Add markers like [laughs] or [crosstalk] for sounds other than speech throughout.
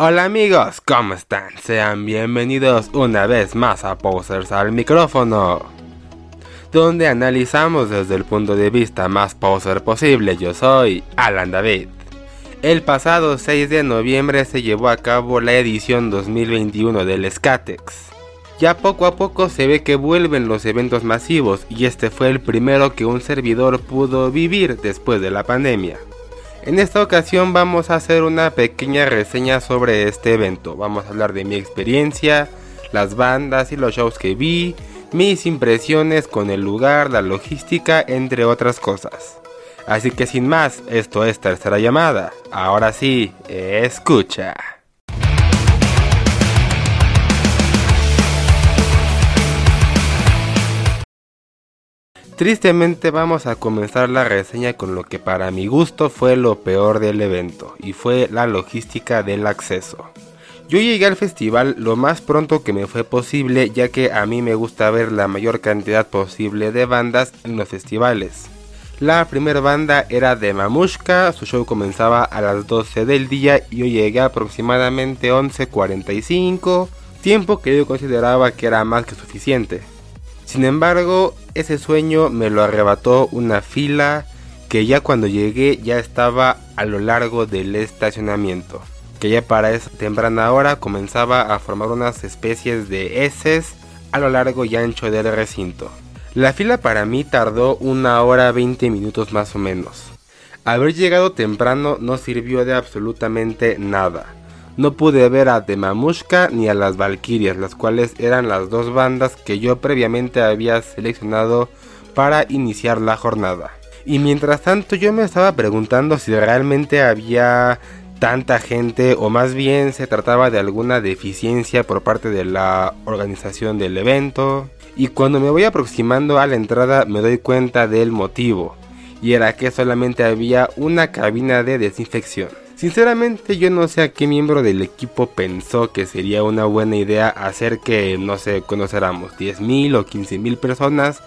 Hola amigos, ¿cómo están? Sean bienvenidos una vez más a Posers al micrófono, donde analizamos desde el punto de vista más poser posible. Yo soy Alan David. El pasado 6 de noviembre se llevó a cabo la edición 2021 del Skatex. Ya poco a poco se ve que vuelven los eventos masivos y este fue el primero que un servidor pudo vivir después de la pandemia. En esta ocasión vamos a hacer una pequeña reseña sobre este evento. Vamos a hablar de mi experiencia, las bandas y los shows que vi, mis impresiones con el lugar, la logística, entre otras cosas. Así que sin más, esto es tercera llamada. Ahora sí, escucha. Tristemente vamos a comenzar la reseña con lo que para mi gusto fue lo peor del evento, y fue la logística del acceso. Yo llegué al festival lo más pronto que me fue posible ya que a mí me gusta ver la mayor cantidad posible de bandas en los festivales. La primera banda era de Mamushka, su show comenzaba a las 12 del día y yo llegué aproximadamente 11.45, tiempo que yo consideraba que era más que suficiente. Sin embargo, ese sueño me lo arrebató una fila que ya cuando llegué ya estaba a lo largo del estacionamiento, que ya para esa temprana hora comenzaba a formar unas especies de heces a lo largo y ancho del recinto. La fila para mí tardó una hora 20 minutos más o menos. Haber llegado temprano no sirvió de absolutamente nada. No pude ver a Demamushka ni a las Valkyrias, las cuales eran las dos bandas que yo previamente había seleccionado para iniciar la jornada. Y mientras tanto yo me estaba preguntando si realmente había tanta gente o más bien se trataba de alguna deficiencia por parte de la organización del evento. Y cuando me voy aproximando a la entrada me doy cuenta del motivo, y era que solamente había una cabina de desinfección. Sinceramente yo no sé a qué miembro del equipo pensó que sería una buena idea hacer que, no sé, conoceramos 10.000 o 15.000 personas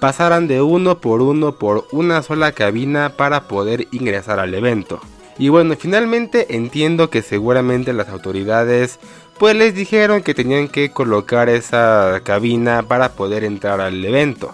pasaran de uno por uno por una sola cabina para poder ingresar al evento. Y bueno, finalmente entiendo que seguramente las autoridades pues les dijeron que tenían que colocar esa cabina para poder entrar al evento.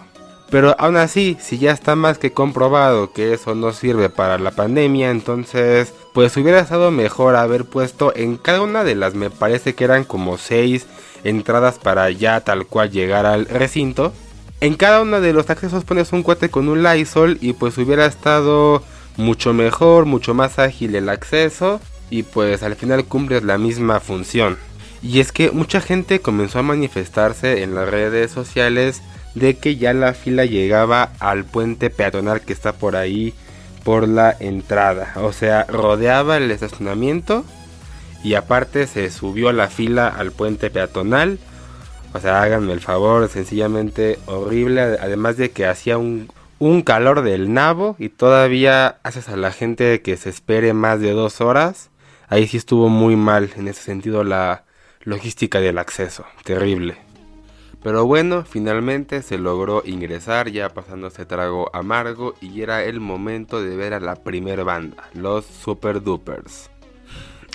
Pero aún así, si ya está más que comprobado que eso no sirve para la pandemia, entonces pues hubiera estado mejor haber puesto en cada una de las, me parece que eran como 6 entradas para ya tal cual llegar al recinto. En cada uno de los accesos pones un cuate con un Lysol y pues hubiera estado mucho mejor, mucho más ágil el acceso y pues al final cumples la misma función. Y es que mucha gente comenzó a manifestarse en las redes sociales de que ya la fila llegaba al puente peatonal que está por ahí por la entrada. O sea, rodeaba el estacionamiento y aparte se subió la fila al puente peatonal. O sea, háganme el favor, sencillamente horrible. Además de que hacía un, un calor del nabo y todavía haces a la gente que se espere más de dos horas. Ahí sí estuvo muy mal en ese sentido la logística del acceso. Terrible. Pero bueno, finalmente se logró ingresar ya pasando ese trago amargo y era el momento de ver a la primer banda, los Super Dupers.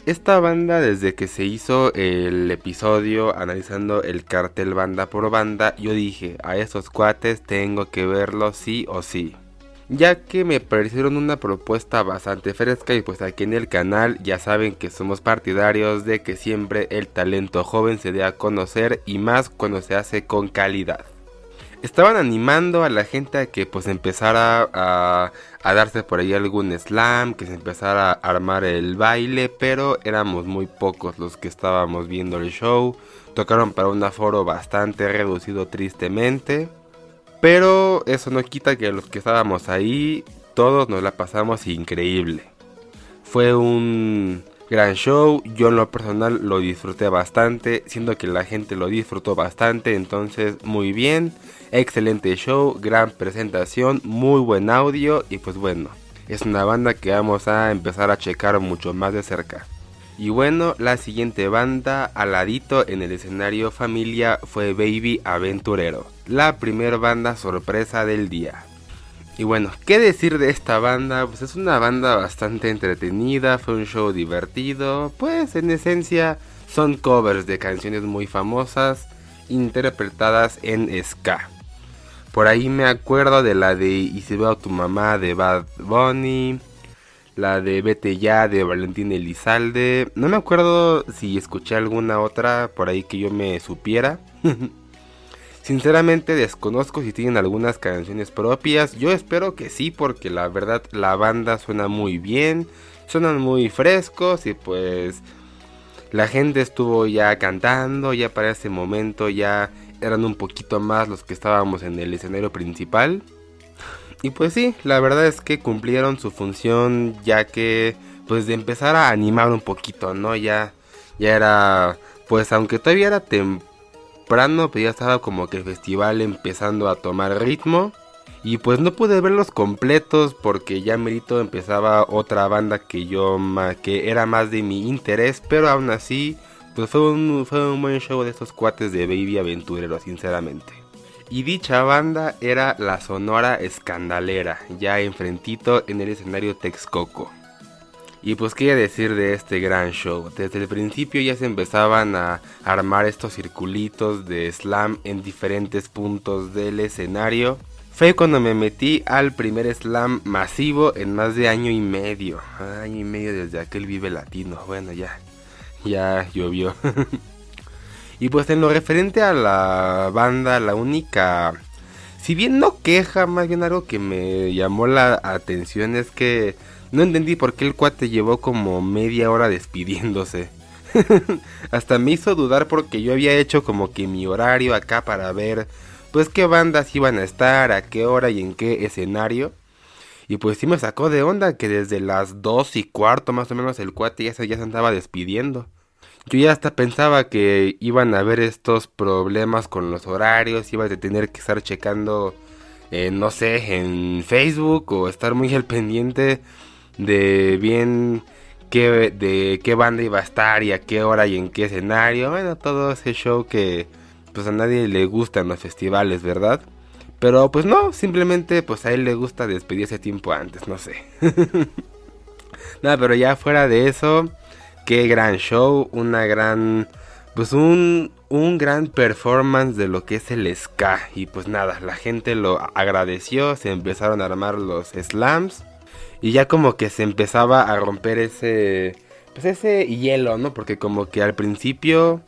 Esta banda desde que se hizo el episodio analizando el cartel banda por banda, yo dije, a esos cuates tengo que verlos sí o sí. Ya que me parecieron una propuesta bastante fresca y pues aquí en el canal ya saben que somos partidarios de que siempre el talento joven se dé a conocer y más cuando se hace con calidad estaban animando a la gente a que pues empezara a, darse por ahí algún slam, que se empezara a armar el baile, pero éramos muy pocos los que estábamos viendo el show. Tocaron para un aforo bastante reducido tristemente. Pero eso no quita que los que estábamos ahí, todos nos la pasamos increíble. Fue un gran show, yo en lo personal lo disfruté bastante, siendo que la gente lo disfrutó bastante, entonces muy bien. Excelente show, gran presentación, muy buen audio y pues bueno, es una banda que vamos a empezar a checar mucho más de cerca. Y bueno, la siguiente banda al ladito en el escenario familia fue Baby Aventurero, la primera banda sorpresa del día. Y bueno, ¿qué decir de esta banda? Pues es una banda bastante entretenida, fue un show divertido, pues en esencia son covers de canciones muy famosas interpretadas en ska. Por ahí me acuerdo de la de Y si veo a tu mamá de Bad Bunny, la de Vete ya de Valentín Elizalde. No me acuerdo si escuché alguna otra por ahí que yo me supiera. [laughs] Sinceramente desconozco si tienen algunas canciones propias. Yo espero que sí, porque la verdad la banda suena muy bien. Suenan muy frescos y pues la gente estuvo ya cantando. Ya para ese momento ya eran un poquito más los que estábamos en el escenario principal. Y pues sí, la verdad es que cumplieron su función ya que pues de empezar a animar un poquito, ¿no? Ya, ya era, pues aunque todavía era temprano pero ya estaba como que el festival empezando a tomar ritmo. Y pues no pude verlos completos porque ya merito empezaba otra banda que yo que era más de mi interés, pero aún así pues fue un, fue un buen show de estos cuates de Baby Aventurero, sinceramente. Y dicha banda era la Sonora Escandalera, ya enfrentito en el escenario Texcoco. Y pues qué decir de este gran show. Desde el principio ya se empezaban a armar estos circulitos de slam en diferentes puntos del escenario. Fue cuando me metí al primer slam masivo en más de año y medio. Año y medio desde aquel Vive Latino. Bueno, ya. Ya llovió. [laughs] y pues en lo referente a la banda, la única... Si bien no queja, más bien algo que me llamó la atención es que no entendí por qué el cuate llevó como media hora despidiéndose. [laughs] Hasta me hizo dudar porque yo había hecho como que mi horario acá para ver pues qué bandas iban a estar, a qué hora y en qué escenario. Y pues sí me sacó de onda que desde las dos y cuarto más o menos el cuate ya se, ya se andaba despidiendo. Yo ya hasta pensaba que iban a haber estos problemas con los horarios, iba a tener que estar checando, eh, no sé, en Facebook o estar muy al pendiente de bien qué, de qué banda iba a estar y a qué hora y en qué escenario. Bueno, todo ese show que pues a nadie le gustan los festivales, ¿verdad? Pero pues no, simplemente pues a él le gusta despedirse tiempo antes, no sé. [laughs] Nada, pero ya fuera de eso, qué gran show, una gran pues un, un gran performance de lo que es el ska y pues nada, la gente lo agradeció, se empezaron a armar los slams y ya como que se empezaba a romper ese pues ese hielo, ¿no? Porque como que al principio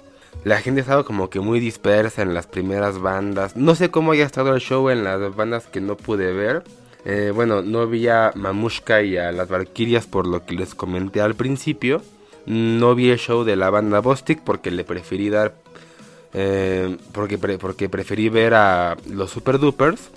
la gente estaba como que muy dispersa en las primeras bandas. No sé cómo haya estado el show en las bandas que no pude ver. Eh, bueno, no vi a Mamushka y a las Valkyrias por lo que les comenté al principio. No vi el show de la banda Bostic porque le preferí dar... Eh, porque, porque preferí ver a los Super Dupers.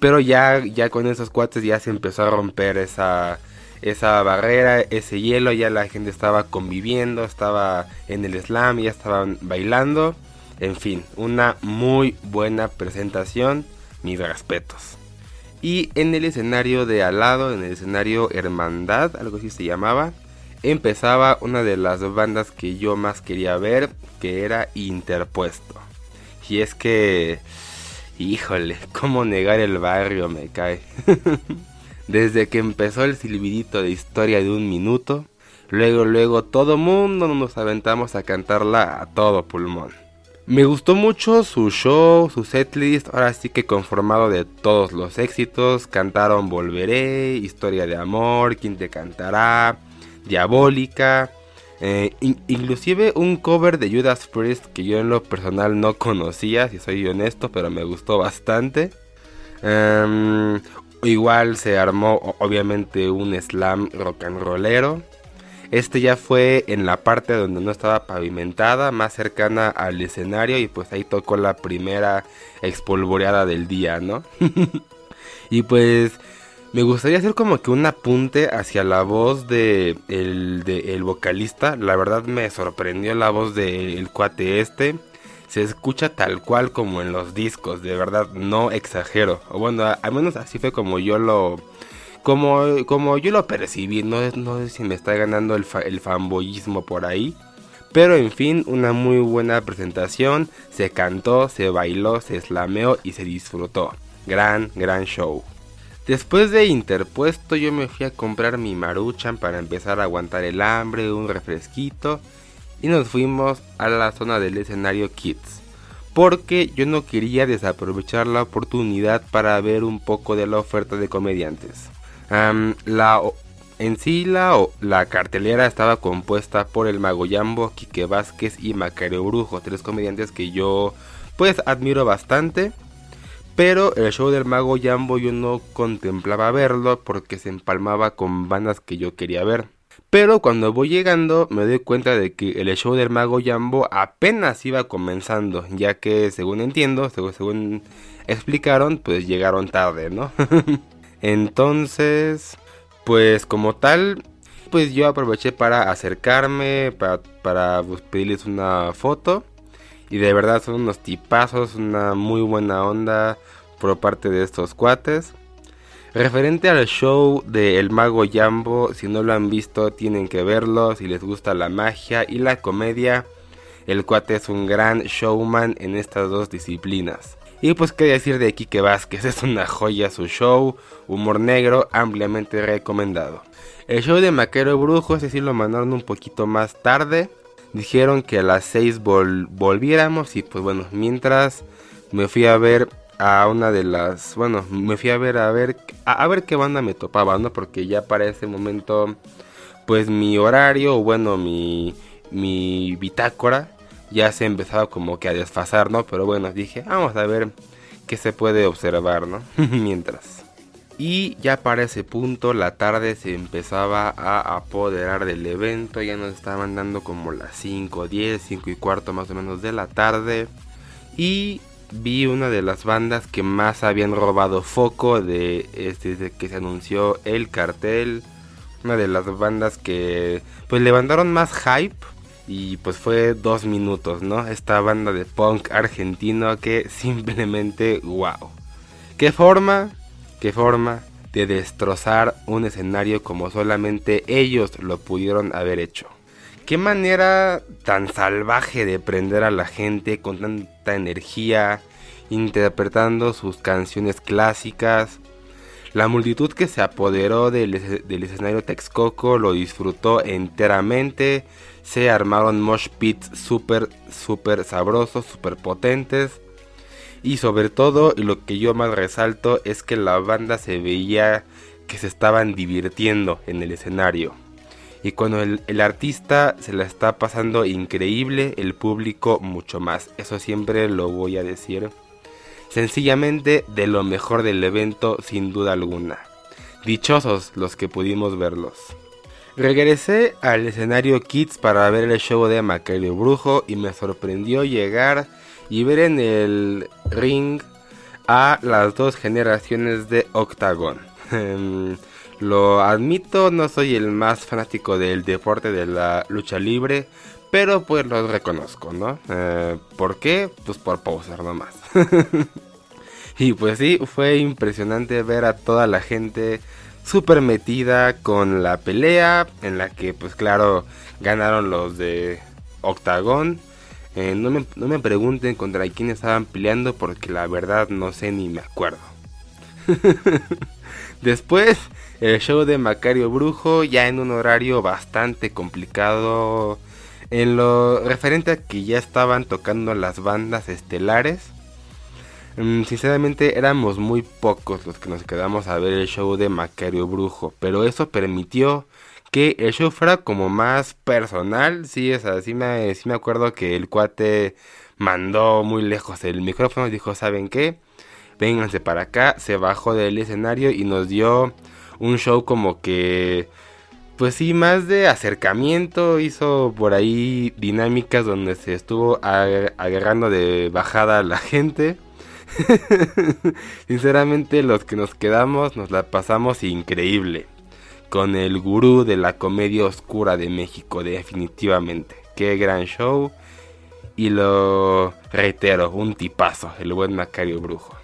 Pero ya, ya con esos cuates ya se empezó a romper esa, esa barrera, ese hielo, ya la gente estaba conviviendo, estaba en el slam, ya estaban bailando. En fin, una muy buena presentación, mis respetos. Y en el escenario de al lado, en el escenario Hermandad, algo así se llamaba, empezaba una de las bandas que yo más quería ver, que era Interpuesto. Y es que Híjole, cómo negar el barrio me cae. [laughs] Desde que empezó el silbidito de historia de un minuto, luego luego todo mundo nos aventamos a cantarla a todo pulmón. Me gustó mucho su show, su setlist, ahora sí que conformado de todos los éxitos, cantaron Volveré, Historia de Amor, Quién te cantará, Diabólica, eh, inclusive un cover de Judas Priest que yo en lo personal no conocía, si soy honesto, pero me gustó bastante. Em, igual se armó obviamente un slam rock and rollero. Este ya fue en la parte donde no estaba pavimentada, más cercana al escenario y pues ahí tocó la primera expolvoreada del día, ¿no? [laughs] y pues me gustaría hacer como que un apunte hacia la voz de el, vocalista. La verdad me sorprendió la voz del cuate este. Se escucha tal cual como en los discos, de verdad, no exagero. O bueno, al menos así fue como yo lo... Como, como yo lo percibí, no, no sé si me está ganando el, el fanboyismo por ahí. Pero en fin, una muy buena presentación. Se cantó, se bailó, se slameó y se disfrutó. Gran, gran show. Después de interpuesto yo me fui a comprar mi maruchan para empezar a aguantar el hambre, un refresquito y nos fuimos a la zona del escenario Kids. Porque yo no quería desaprovechar la oportunidad para ver un poco de la oferta de comediantes. la, en sí la, cartelera estaba compuesta por el Mago Yambo, Quique Vázquez y Macario Brujo, tres comediantes que yo pues admiro bastante. Pero el show del mago Jambo yo no contemplaba verlo porque se empalmaba con bandas que yo quería ver. Pero cuando voy llegando me doy cuenta de que el show del mago Jambo apenas iba comenzando, ya que según entiendo, según, explicaron, pues llegaron tarde, ¿no? [laughs] Entonces, pues como tal, pues yo aproveché para acercarme, para, para pedirles una foto. Y de verdad son unos tipazos, una muy buena onda por parte de estos cuates. Referente al show de El Mago Jambo, si no lo han visto tienen que verlo, si les gusta la magia y la comedia, el cuate es un gran showman en estas dos disciplinas. Y pues qué decir de Kike Vázquez, es una joya su show, humor negro, ampliamente recomendado. El show de Maquero Brujo, ese sí lo mandaron un poquito más tarde, dijeron que a las 6 volviéramos y pues bueno, mientras me fui a ver a una de las, bueno, me fui a ver a ver a, ver qué banda me topaba, ¿no? Porque ya para ese momento pues mi horario, bueno, mi mi bitácora ya se empezaba como que a desfasar, ¿no? Pero bueno, dije, vamos a ver qué se puede observar, ¿no? [laughs] mientras y ya para ese punto la tarde se empezaba a apoderar del evento. Ya nos estaban dando como las 5, 10, 5 y cuarto más o menos de la tarde. Y vi una de las bandas que más habían robado foco de este, desde que se anunció el cartel. Una de las bandas que pues levantaron más hype. Y pues fue dos minutos, ¿no? Esta banda de punk argentino que [laughs] simplemente wow. ¿Qué forma? Qué forma de destrozar un escenario como solamente ellos lo pudieron haber hecho. Qué manera tan salvaje de prender a la gente con tanta energía, interpretando sus canciones clásicas. La multitud que se apoderó del, escenario Texcoco lo disfrutó enteramente. Se armaron mosh pits súper, súper sabrosos, súper potentes. Y sobre todo, lo que yo más resalto es que la banda se veía que se estaban divirtiendo en el escenario. Y cuando el, artista se la está pasando increíble, el público mucho más. Eso siempre lo voy a decir. Sencillamente de lo mejor del evento sin duda alguna. Dichosos los que pudimos verlos. Regresé al escenario Kids para ver el show de Macario Brujo y me sorprendió llegar y ver en el ring a las dos generaciones de Octagon. Em, [laughs] lo admito, no soy el más fanático del deporte de la lucha libre, pero pues los reconozco, ¿no? Eh, ¿Por qué? Pues por poser nomás. [laughs] y pues sí, fue impresionante ver a toda la gente súper metida con la pelea, en la que pues claro ganaron los de Octagon. Eh, no, me, pregunten contra quién estaban peleando porque la verdad no sé ni me acuerdo. [laughs] Después, el show de Macario Brujo, ya en un horario bastante complicado. En lo referente a que ya estaban tocando las bandas estelares. Mm, sinceramente éramos muy pocos los que nos quedamos a ver el show de Macario Brujo. Pero eso permitió que el show fuera como más personal, sí, o sea, sí me, sí me acuerdo que el cuate mandó muy lejos el micrófono dijo, ¿saben qué? Vénganse para acá, se bajó del escenario y nos dio un show como que, pues sí, más de acercamiento, hizo por ahí dinámicas donde se estuvo agarrando de bajada a la gente. [laughs] Sinceramente los que nos quedamos nos la pasamos increíble con el gurú de la comedia oscura de México, definitivamente. Qué gran show. Y lo reitero, un tipazo, el buen Macario Brujo.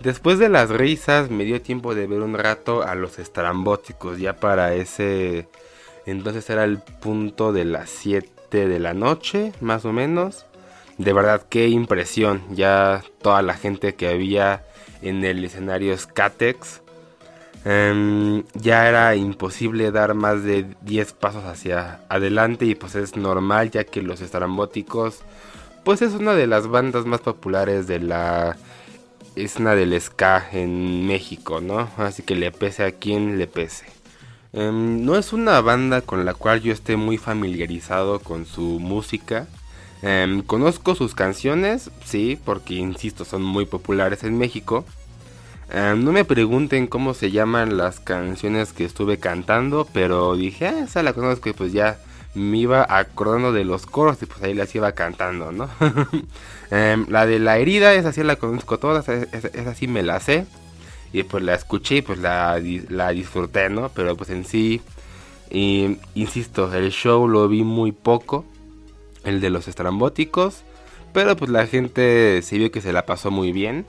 Después de las risas me dio tiempo de ver un rato a los estrambóticos, ya para ese... Entonces era el punto de las 7 de la noche, más o menos. De verdad, qué impresión. Ya toda la gente que había en el escenario Skatex Em, ya era imposible dar más de 10 pasos hacia adelante y pues es normal ya que los estrambóticos pues es una de las bandas más populares de la escena del ska en México, ¿no? Así que le pese a quien le pese. Em, no es una banda con la cual yo esté muy familiarizado con su música. Em, conozco sus canciones, sí, porque insisto, son muy populares en México. Em, no me pregunten cómo se llaman las canciones que estuve cantando, pero dije, ah, esa la conozco y pues ya me iba acordando de los coros y pues ahí las iba cantando, ¿no? [laughs] Em, la de la herida, esa sí la conozco todas, esa, sí me la sé. Y pues la escuché y pues la, la disfruté, ¿no? Pero pues en sí, insisto, el show lo vi muy poco, el de los estrambóticos. Pero pues la gente se vio que se la pasó muy bien.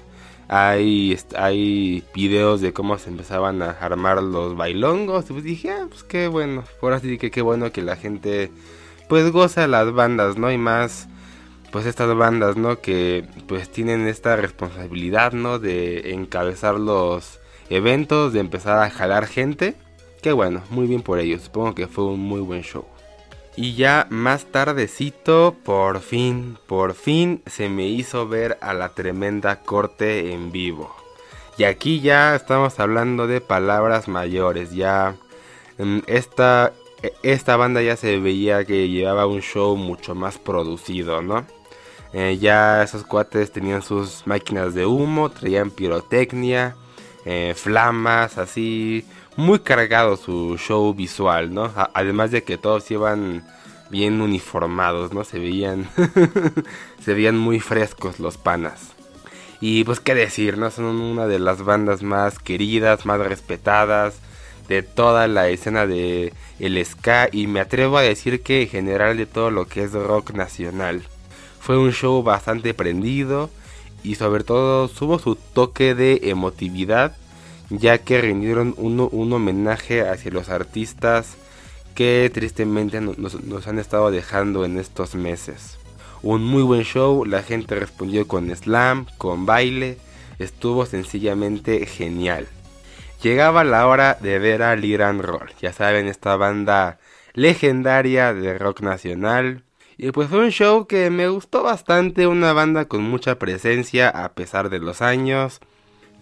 Hay, hay videos de cómo se empezaban a armar los bailongos. Y pues dije, ah, pues qué bueno. Por así que qué bueno que la gente pues goza las bandas, ¿no? Y más pues estas bandas, ¿no? Que pues tienen esta responsabilidad, ¿no? De encabezar los eventos, de empezar a jalar gente. Qué bueno, muy bien por ellos. Supongo que fue un muy buen show. Y ya más tardecito, por fin, por fin se me hizo ver a la tremenda corte en vivo. Y aquí ya estamos hablando de palabras mayores, ya mm, esta, esta banda ya se veía que llevaba un show mucho más producido, ¿no? Eh, ya esos cuates tenían sus máquinas de humo, traían pirotecnia, eh, flamas, así, muy cargado su show visual, ¿no? además de que todos iban bien uniformados, ¿no? Se veían [laughs] se veían muy frescos los panas. Y pues qué decir, ¿no? Son una de las bandas más queridas, más respetadas de toda la escena de el ska y me atrevo a decir que en general de todo lo que es rock nacional. Fue un show bastante prendido y sobre todo tuvo su toque de emotividad ya que rindieron un homenaje hacia los artistas que tristemente nos, han estado dejando en estos meses. Un muy buen show, la gente respondió con slam, con baile, estuvo sencillamente genial. Llegaba la hora de ver a Liran Roll, ya saben, esta banda legendaria de rock nacional. Y pues fue un show que me gustó bastante, una banda con mucha presencia a pesar de los años.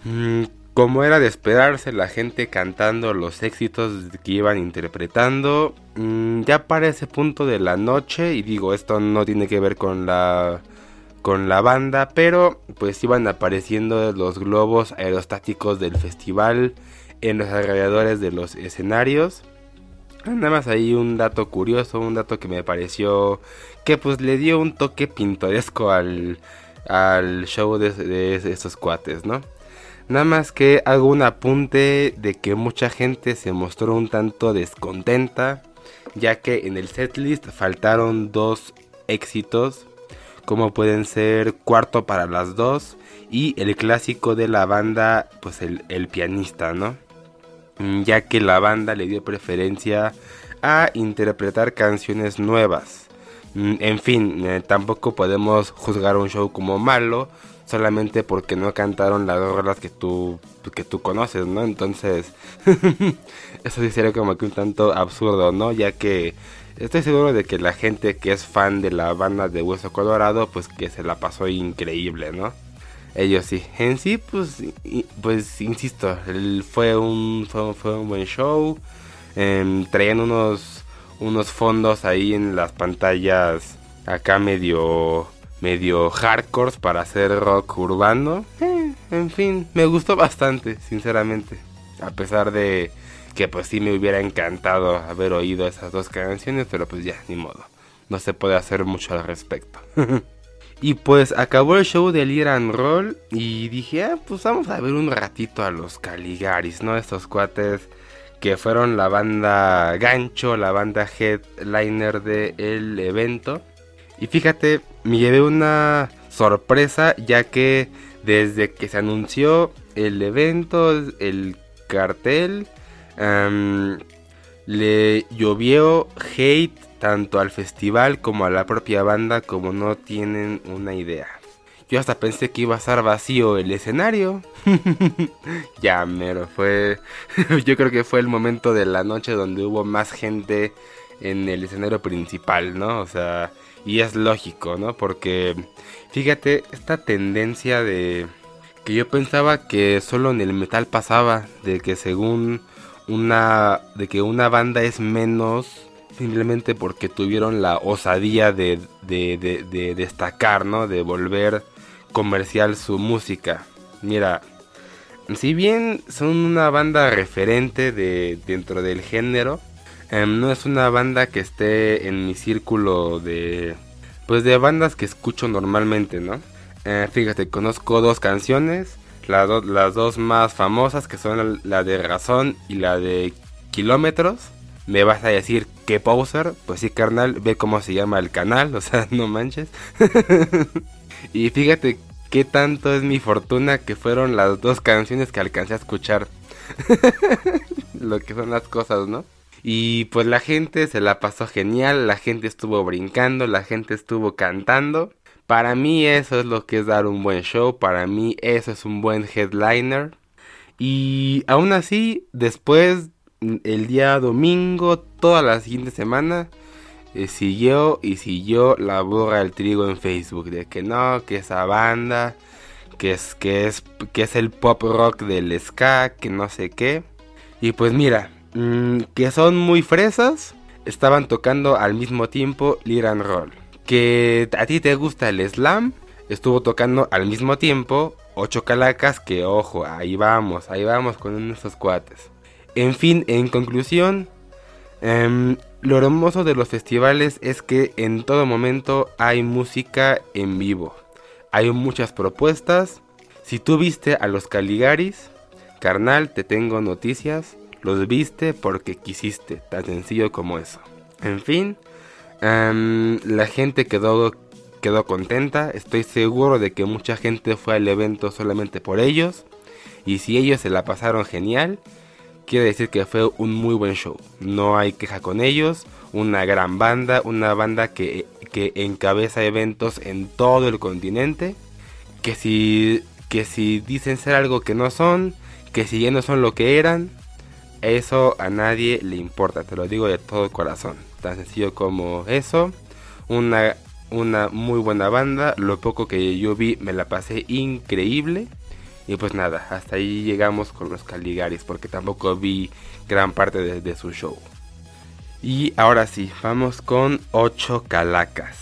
Mm, como era de esperarse, la gente cantando los éxitos que iban interpretando. Mm, ya para ese punto de la noche, y digo, esto no tiene que ver con la con la banda, pero pues iban apareciendo los globos aerostáticos del festival en los alrededores de los escenarios. Nada más ahí un dato curioso, un dato que me pareció que pues le dio un toque pintoresco al, al show de, de estos cuates, ¿no? Nada más que hago un apunte de que mucha gente se mostró un tanto descontenta, ya que en el setlist faltaron dos éxitos, como pueden ser Cuarto para las dos y el clásico de la banda, pues el, pianista, ¿no? Mm, ya que la banda le dio preferencia a interpretar canciones nuevas. Mm, en fin, eh, tampoco podemos juzgar un show como malo, solamente porque no cantaron las dos que tú que tú conoces, ¿no? Entonces, [laughs] eso sí sería como que un tanto absurdo, ¿no? Ya que estoy seguro de que la gente que es fan de la banda de Hueso Colorado, pues que se la pasó increíble, ¿no? Ellos sí. En sí, pues, pues insisto, fue un, fue, un buen show. Em, traían unos, unos fondos ahí en las pantallas acá medio medio hardcore para hacer rock urbano. Eh, en fin, me gustó bastante, sinceramente. A pesar de que pues sí me hubiera encantado haber oído esas dos canciones, pero pues ya, ni modo. No se puede hacer mucho al respecto. [laughs] y pues acabó el show del Iran Roll y dije, ah, pues vamos a ver un ratito a los Caligaris, ¿no? Estos cuates que fueron la banda gancho, la banda headliner del evento. Y fíjate, me llevé una sorpresa ya que desde que se anunció el evento, el cartel, le llovió hate tanto al festival como a la propia banda como no tienen una idea. Yo hasta pensé que iba a estar vacío el escenario. [laughs] ya, mero, fue... [laughs] Yo creo que fue el momento de la noche donde hubo más gente en el escenario principal, ¿no? O sea, y es lógico, ¿no? Porque, fíjate, esta tendencia de... Que yo pensaba que solo en el metal pasaba, de que según una... de que una banda es menos simplemente porque tuvieron la osadía de, de, de destacar, ¿no? De volver comercial su música. Mira, si bien son una banda referente de dentro del género, em, no es una banda que esté en mi círculo de pues de bandas que escucho normalmente, ¿no? Eh, fíjate, conozco dos canciones, las, las dos más famosas que son la de Razón y la de Kilómetros. Me vas a decir que poser, pues sí, carnal, ve cómo se llama el canal, [laughs] o sea, no manches. [laughs] y fíjate qué tanto es mi fortuna que fueron las dos canciones que alcancé a escuchar. [laughs] Lo que son las cosas, ¿no? Y pues la gente se la pasó genial, la gente estuvo brincando, la gente estuvo cantando. Para mí eso es lo que es dar un buen show, para mí eso es un buen headliner. Y aún así, después, el día domingo, toda la siguiente semana, eh, siguió y siguió la burra del trigo en Facebook de que no, que esa banda, que es que es que es el pop rock del ska, que no sé qué. Y pues mira, mm, que son muy fresas, estaban tocando al mismo tiempo Liran Roll. Que a ti te gusta el slam, estuvo tocando al mismo tiempo Ocho Calacas, que ojo, ahí vamos, ahí vamos con esos cuates. En fin, en conclusión, em, lo hermoso de los festivales es que en todo momento hay música en vivo. Hay muchas propuestas. Si tú viste a los Caligaris, carnal, te tengo noticias. Los viste porque quisiste, tan sencillo como eso. En fin, la gente quedó, quedó contenta. Estoy seguro de que mucha gente fue al evento solamente por ellos. Y si ellos se la pasaron genial, quiere decir que fue un muy buen show. No hay queja con ellos. Una gran banda, una banda que, que encabeza eventos en todo el continente. Que si, que si dicen ser algo que no son, que si ya no son lo que eran, eso a nadie le importa. Te lo digo de todo corazón. Tan sencillo como eso. Una, una muy buena banda. Lo poco que yo vi me la pasé increíble. Y pues nada, hasta ahí llegamos con los Caligaris, porque tampoco vi gran parte de, su show. Y ahora sí, vamos con 8 Calacas.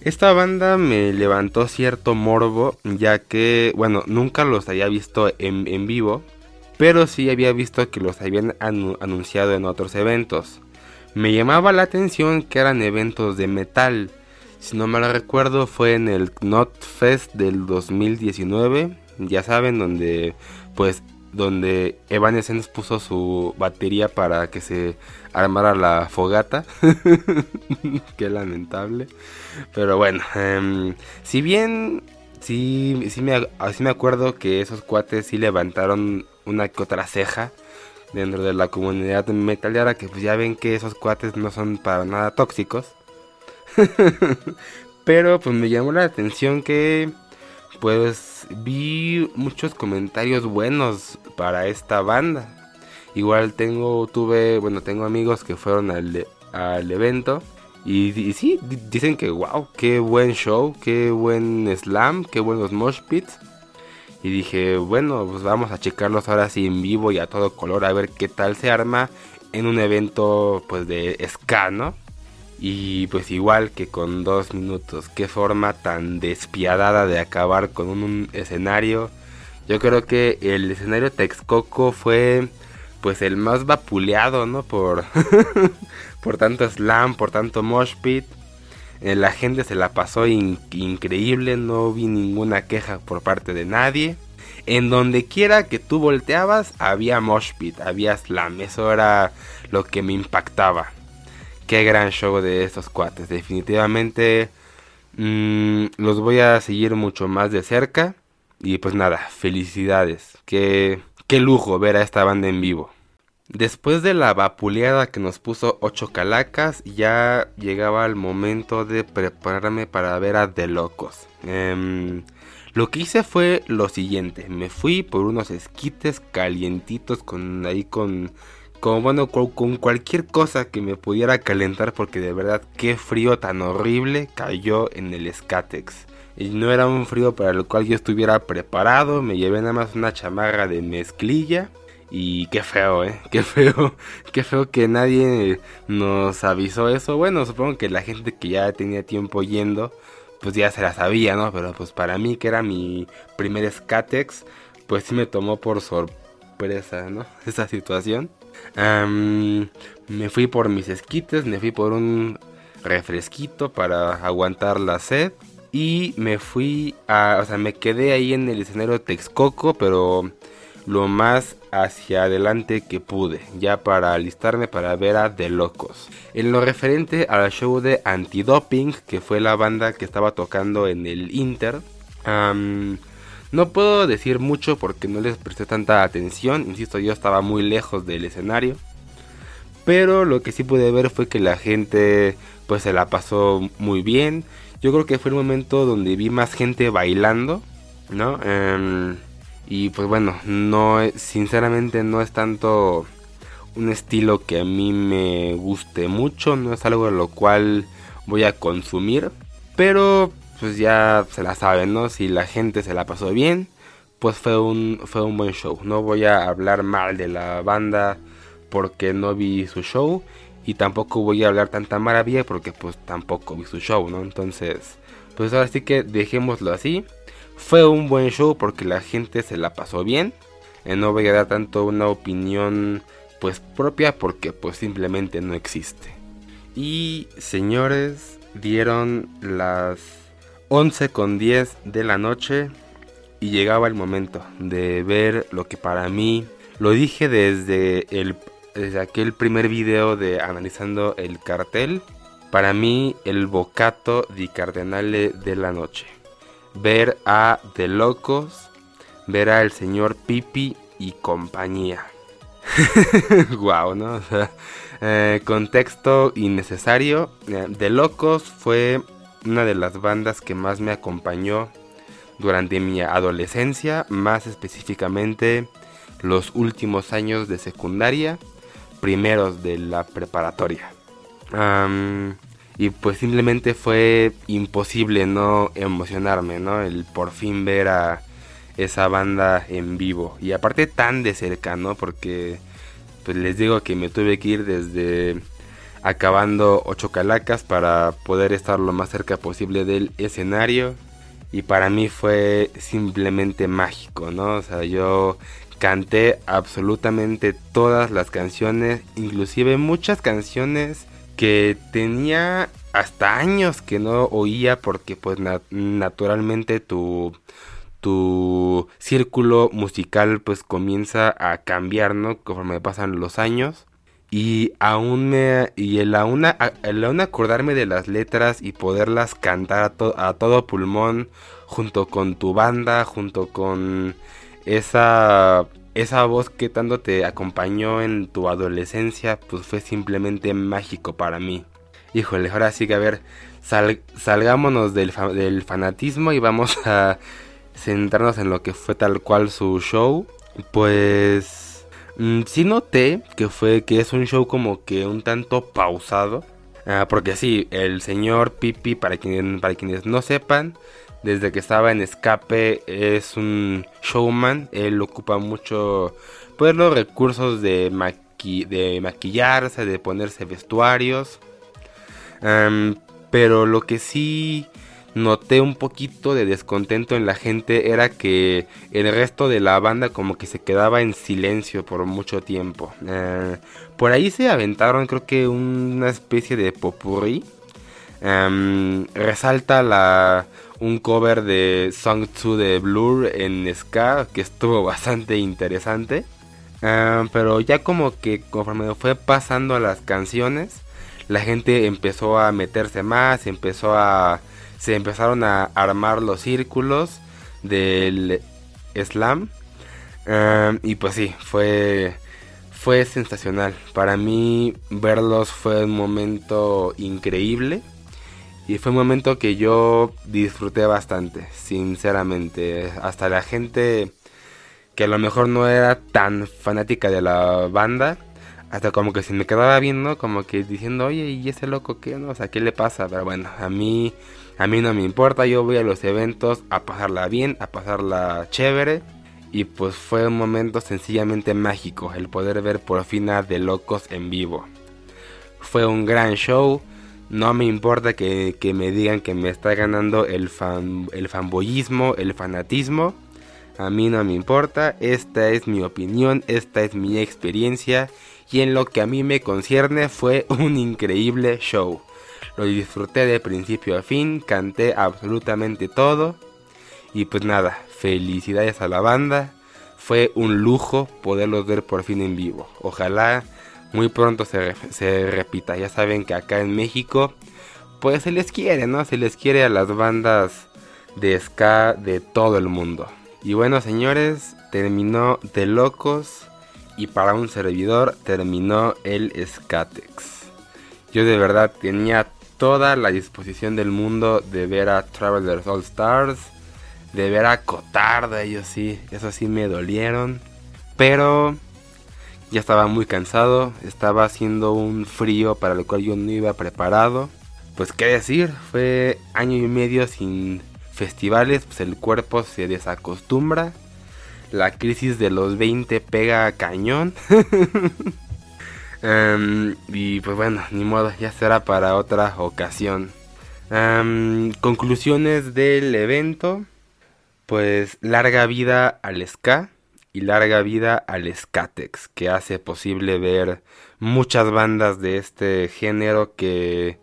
Esta banda me levantó cierto morbo, ya que, bueno, nunca los había visto en, vivo, pero sí había visto que los habían anunciado en otros eventos. Me llamaba la atención que eran eventos de metal. Si no me lo recuerdo, fue en el Not Fest del 2019 ya saben, donde pues donde Evanescence puso su batería para que se armara la fogata. [laughs] Qué lamentable. Pero bueno, em, si bien sí, sí, me, sí me acuerdo que esos cuates sí levantaron una que otra ceja dentro de la comunidad metalera, que pues ya ven que esos cuates no son para nada tóxicos. [laughs] Pero pues me llamó la atención que pues vi muchos comentarios buenos para esta banda. Igual tengo, tuve, bueno, tengo amigos que fueron al, al evento. Y, sí, dicen que wow, qué buen show, qué buen slam, qué buenos mosh pits. Y dije, bueno, pues vamos a checarlos ahora sí en vivo y a todo color, a ver qué tal se arma en un evento pues de ska, ¿no? Y pues igual que con dos minutos, qué forma tan despiadada de acabar con un, escenario. Yo creo que el escenario Texcoco fue pues el más vapuleado, ¿no? Por, [laughs] por tanto slam, por tanto mosh pit. Eh, la gente se la pasó increíble, no vi ninguna queja por parte de nadie. En donde quiera que tú volteabas, había mosh pit, había slam. Eso era lo que me impactaba qué gran show de estos cuates. Definitivamente mm, los voy a seguir mucho más de cerca. Y pues nada, felicidades. Qué, qué lujo ver a esta banda en vivo. Después de la vapuleada que nos puso 8 calacas, ya llegaba el momento de prepararme para ver a The Locos. Em, Lo que hice fue lo siguiente, me fui por unos esquites calientitos con ahí con bueno con, cualquier cosa que me pudiera calentar porque de verdad qué frío tan horrible cayó en el Skatex. Y no era un frío para el cual yo estuviera preparado, me llevé nada más una chamarra de mezclilla y qué feo, ¿eh? [laughs] Qué feo, qué feo que nadie nos avisó eso. Bueno, supongo que la gente que ya tenía tiempo yendo, pues ya se la sabía, ¿no? Pero pues para mí, que era mi primer Skatex, pues sí me tomó por sorpresa, ¿no? [laughs] Esa situación. me fui por mis esquites, me fui por un refresquito para aguantar la sed. Y me fui a, o sea, me quedé ahí en el escenario Texcoco, pero lo más hacia adelante que pude, ya para alistarme para ver a The Locos. En lo referente al show de Antidoping, que fue la banda que estaba tocando en el Inter, no puedo decir mucho porque no les presté tanta atención, insisto, yo estaba muy lejos del escenario. Pero lo que sí pude ver fue que la gente pues se la pasó muy bien. Yo creo que fue el momento donde vi más gente bailando, ¿no? Em, y pues bueno, no sinceramente no es tanto un estilo que a mí me guste mucho, no es algo de lo cual voy a consumir, pero pues ya se la saben, ¿no? Si la gente se la pasó bien, pues fue un fue un buen show. No voy a hablar mal de la banda porque no vi su show y tampoco voy a hablar tanta maravilla porque pues tampoco vi su show, ¿no? Entonces, pues ahora sí que dejémoslo así. Fue un buen show porque la gente se la pasó bien. Eh, no voy a dar tanto una opinión pues propia porque pues simplemente no existe. Y señores, dieron las 11 con 10 de la noche y llegaba el momento de ver lo que para mí, lo dije desde, el, desde aquel primer video de analizando el cartel, para mí el bocato di cardenale de la noche ver a The Locos, ver a el señor Pipi y compañía. [laughs] wow, ¿no? Eh, contexto innecesario. Eh, The Locos fue una de las bandas que más me acompañó durante mi adolescencia, más específicamente los últimos años de secundaria, primeros de la preparatoria. Y pues simplemente fue imposible no emocionarme, ¿no? El por fin ver a esa banda en vivo. Y aparte tan de cerca, ¿no? Porque pues les digo que me tuve que ir desde acabando ocho calacas para poder estar lo más cerca posible del escenario. Y para mí fue simplemente mágico, ¿no? O sea, yo canté absolutamente todas las canciones, inclusive muchas canciones que tenía hasta años que no oía porque pues naturalmente tu tu círculo musical pues comienza a cambiar, ¿no? Conforme pasan los años. Y aún me y el aún, el aún acordarme de las letras y poderlas cantar a, a todo pulmón junto con tu banda, junto con esa esa voz que tanto te acompañó en tu adolescencia, pues fue simplemente mágico para mí. Híjole, ahora sí que a ver, salgámonos del, del fanatismo y vamos [laughs] a centrarnos en lo que fue tal cual su show. Pues mm, sí noté que fue que es un show como que un tanto pausado. Ah, porque sí, el señor Pipi, para, quien, para quienes no sepan, desde que estaba en Escape es un showman. Él ocupa mucho pues los recursos de, de maquillarse, de ponerse vestuarios. pero lo que sí noté un poquito de descontento en la gente era que el resto de la banda como que se quedaba en silencio por mucho tiempo. Eh, por ahí se aventaron creo que una especie de popurrí. resalta la un cover de Song 2 de Blur en ska que estuvo [laughs] bastante interesante. Ah, pero ya como que conforme fue pasando las canciones, la gente empezó a meterse más, empezó a se empezaron a armar los círculos del slam. Ah, y pues sí, fue fue sensacional. Para mí verlos fue un momento increíble. Y fue un momento que yo disfruté bastante, sinceramente. Hasta la gente que a lo mejor no era tan fanática de la banda, hasta como que se me quedaba viendo, como que diciendo, oye, ¿y ese loco qué? No? O sea, ¿qué le pasa? Pero bueno, a mí, a mí no me importa, yo voy a los eventos a pasarla bien, a pasarla chévere. Y pues fue un momento sencillamente mágico el poder ver por fin a De Locos en vivo. Fue un gran show, no me importa que, me digan que me está ganando el, fan, el fanboyismo, el fanatismo. A mí no me importa, esta es mi opinión, esta es mi experiencia y en lo que a mí me concierne fue [laughs] un increíble show. Lo disfruté de principio a fin, canté absolutamente todo y pues nada, felicidades a la banda. Fue un lujo poderlos ver por fin en vivo. Ojalá muy pronto se, se repita. Ya saben que acá en México pues se les quiere, ¿no? Se les quiere a las bandas de ska de todo el mundo. Y bueno, señores, terminó de locos y para un servidor terminó el Skatex. Yo de verdad tenía toda la disposición del mundo de ver a Travelers All Stars, de ver a Cotarda, ellos sí, eso sí me dolieron. Pero ya estaba muy cansado, estaba haciendo un frío para el cual yo no iba preparado. Pues qué decir, fue año y medio sin festivales, pues el cuerpo se desacostumbra la crisis de los 20 pega cañón. [laughs] Em, y pues bueno, ni modo, ya será para otra ocasión. Em, conclusiones del evento. Pues larga vida al ska y larga vida al skatex, que hace posible ver muchas bandas de este género que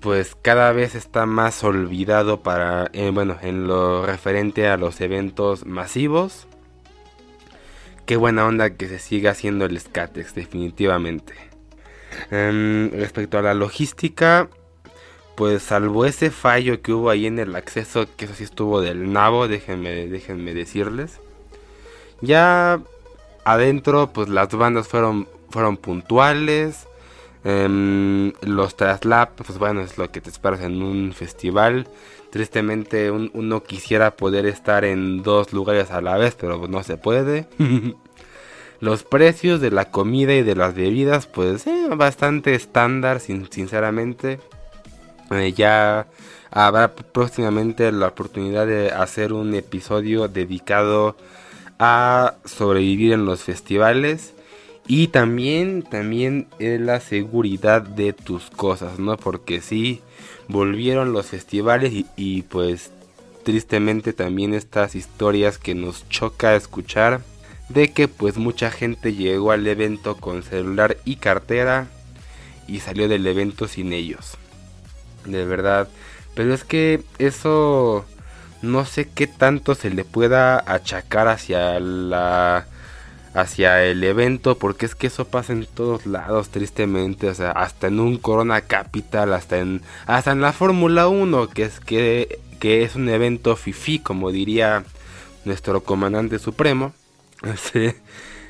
pues cada vez está más olvidado para eh, bueno en lo referente a los eventos masivos qué buena onda que se siga haciendo el Skatex, definitivamente. Em, respecto a la logística, pues salvo ese fallo que hubo ahí en el acceso, que eso sí estuvo del nabo, déjenme, déjenme decirles. Ya adentro, pues las bandas fueron, fueron puntuales. Em, los traslaps, pues bueno, es lo que te esperas en un festival. Tristemente uno quisiera poder estar en dos lugares a la vez, pero no se puede. [laughs] Los precios de la comida y de las bebidas, pues eh, bastante estándar, sinceramente. Eh, ya habrá próximamente la oportunidad de hacer un episodio dedicado a sobrevivir en los festivales y también también la seguridad de tus cosas, ¿no? Porque sí volvieron los festivales y, pues tristemente también estas historias que nos choca escuchar de que pues mucha gente llegó al evento con celular y cartera y salió del evento sin ellos. De verdad. Pero es que eso no sé qué tanto se le pueda achacar hacia la hacia el evento, porque es que eso pasa en todos lados, tristemente, o sea, hasta en un Corona Capital, hasta en, hasta en la Fórmula 1, que es, que, que es un evento fifi, como diría nuestro comandante supremo. [laughs]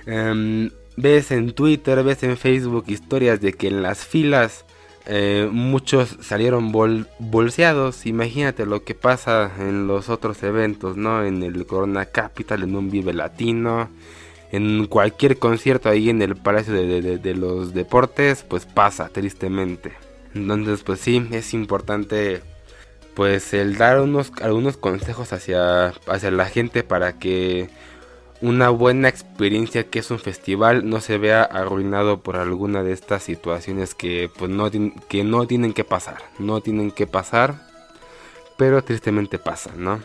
Em, ves en Twitter, ves en Facebook historias de que en las filas eh, muchos salieron bolseados. Imagínate lo que pasa en los otros eventos, ¿no? En el Corona Capital, en un Vive Latino en cualquier concierto ahí en el Palacio de, los Deportes, pues pasa tristemente. Entonces, pues sí, es importante pues el dar unos algunos consejos hacia, hacia la gente para que una buena experiencia que es un festival no se vea arruinado por alguna de estas situaciones que pues no, que no tienen que pasar, no tienen que pasar, pero tristemente pasan, ¿no?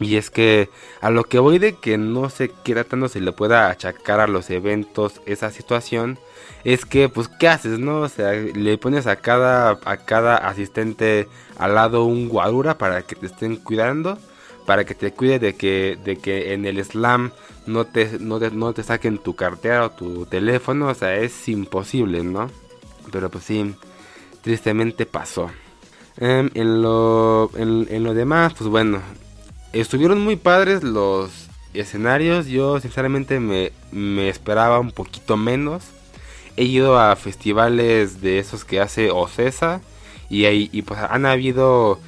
Y es que a lo que voy de que no sé qué tanto se le pueda achacar a los eventos esa situación, es que pues qué haces, ¿no? O sea, le pones a cada, a cada asistente al lado un guarura para que te estén cuidando, para que te cuide de que, de que en el slam no te, no te, saquen tu cartera o tu teléfono, o sea, es imposible, ¿no? Pero pues sí, tristemente pasó. Em, en, lo, en lo demás, pues bueno, Estuvieron muy padres los escenarios. Yo sinceramente me, esperaba un poquito menos. He ido a festivales de esos que hace Ocesa. Y, ahí, y pues han habido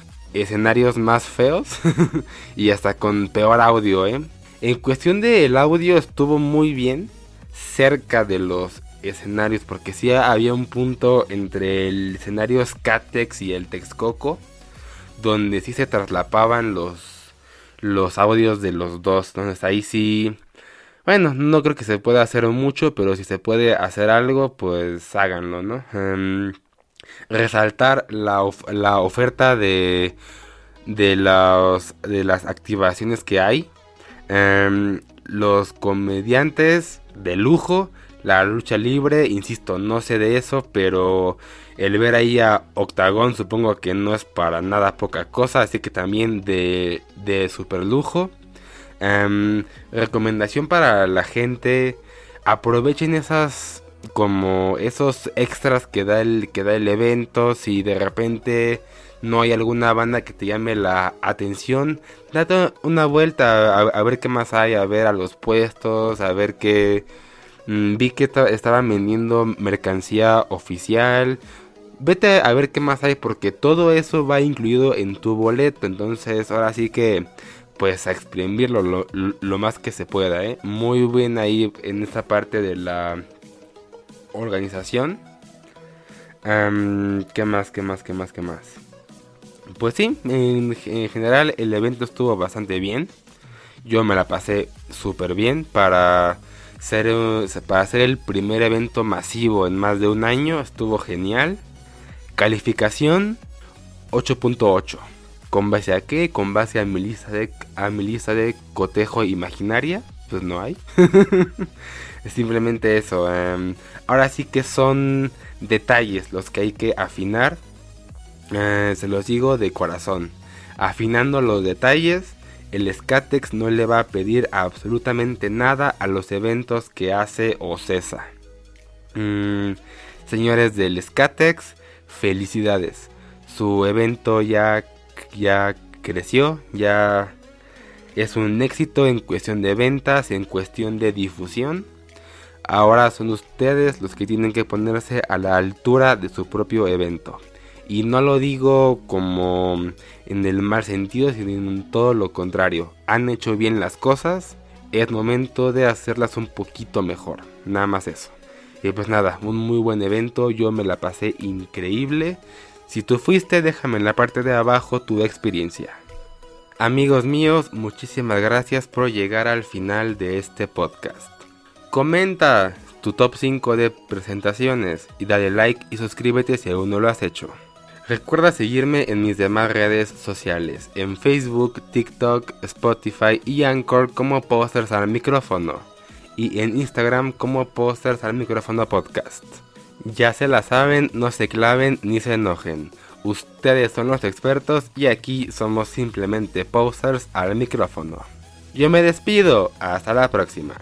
escenarios más feos [laughs] y hasta con peor audio, ¿eh? En cuestión del audio estuvo muy bien cerca de los escenarios porque sí había un punto entre el escenario Scatex y el Texcoco donde sí se traslapaban los los audios de los dos, entonces ahí sí bueno, no creo que se pueda hacer mucho, pero si se puede hacer algo, pues háganlo, ¿no? Em, resaltar la, la oferta de, de, de las activaciones que hay. Em, los comediantes de lujo, la lucha libre, insisto, no sé de eso, pero el ver ahí a Octagon supongo que no es para nada poca cosa, así que también de, de super lujo. Em, recomendación para la gente. Aprovechen esas como esos extras que da el que da el evento. Si de repente no hay alguna banda que te llame la atención, date una vuelta a, ver qué más hay, a ver a los puestos, a ver qué... Mm, vi que estaban vendiendo mercancía oficial. Vete a ver qué más hay porque todo eso va incluido en tu boleto. Entonces ahora sí que pues a exprimirlo lo, más que se pueda, ¿eh? Muy bien ahí en esta parte de la organización. ¿Qué más, qué más, qué más, qué más? Pues sí, en, general el evento estuvo bastante bien. Yo me la pasé súper bien para ser, para ser el primer evento masivo en más de un año. Estuvo genial. Calificación 8.8. ¿Con base a qué? Con base a mi lista de, a de cotejo imaginaria. Pues no hay. [laughs] simplemente eso. Em, ahora sí que son detalles los que hay que afinar. Eh, se los digo de corazón. Afinando los detalles, el Scatex no le va a pedir absolutamente nada a los eventos que hace OCESA. Mm, señores del Scatex, felicidades. Su evento ya ya creció, ya es un éxito en cuestión de ventas, en cuestión de difusión. Ahora son ustedes los que tienen que ponerse a la altura de su propio evento. Y no lo digo como en el mal sentido, sino en todo lo contrario. Han hecho bien las cosas, es momento de hacerlas un poquito mejor. Nada más eso. Y pues nada, un muy buen evento, yo me la pasé increíble. Si tú fuiste, déjame en la parte de abajo tu experiencia. Amigos míos, muchísimas gracias por llegar al final de este podcast. Comenta tu top 5 de presentaciones y dale like y suscríbete si aún no lo has hecho. Recuerda seguirme en mis demás redes sociales, en Facebook, TikTok, Spotify y Anchor como Posters al Micrófono y en Instagram como Posters al Micrófono Podcast. Ya se la saben, no se claven ni se enojen. Ustedes son los expertos y aquí somos simplemente posers al micrófono. Yo me despido, hasta la próxima.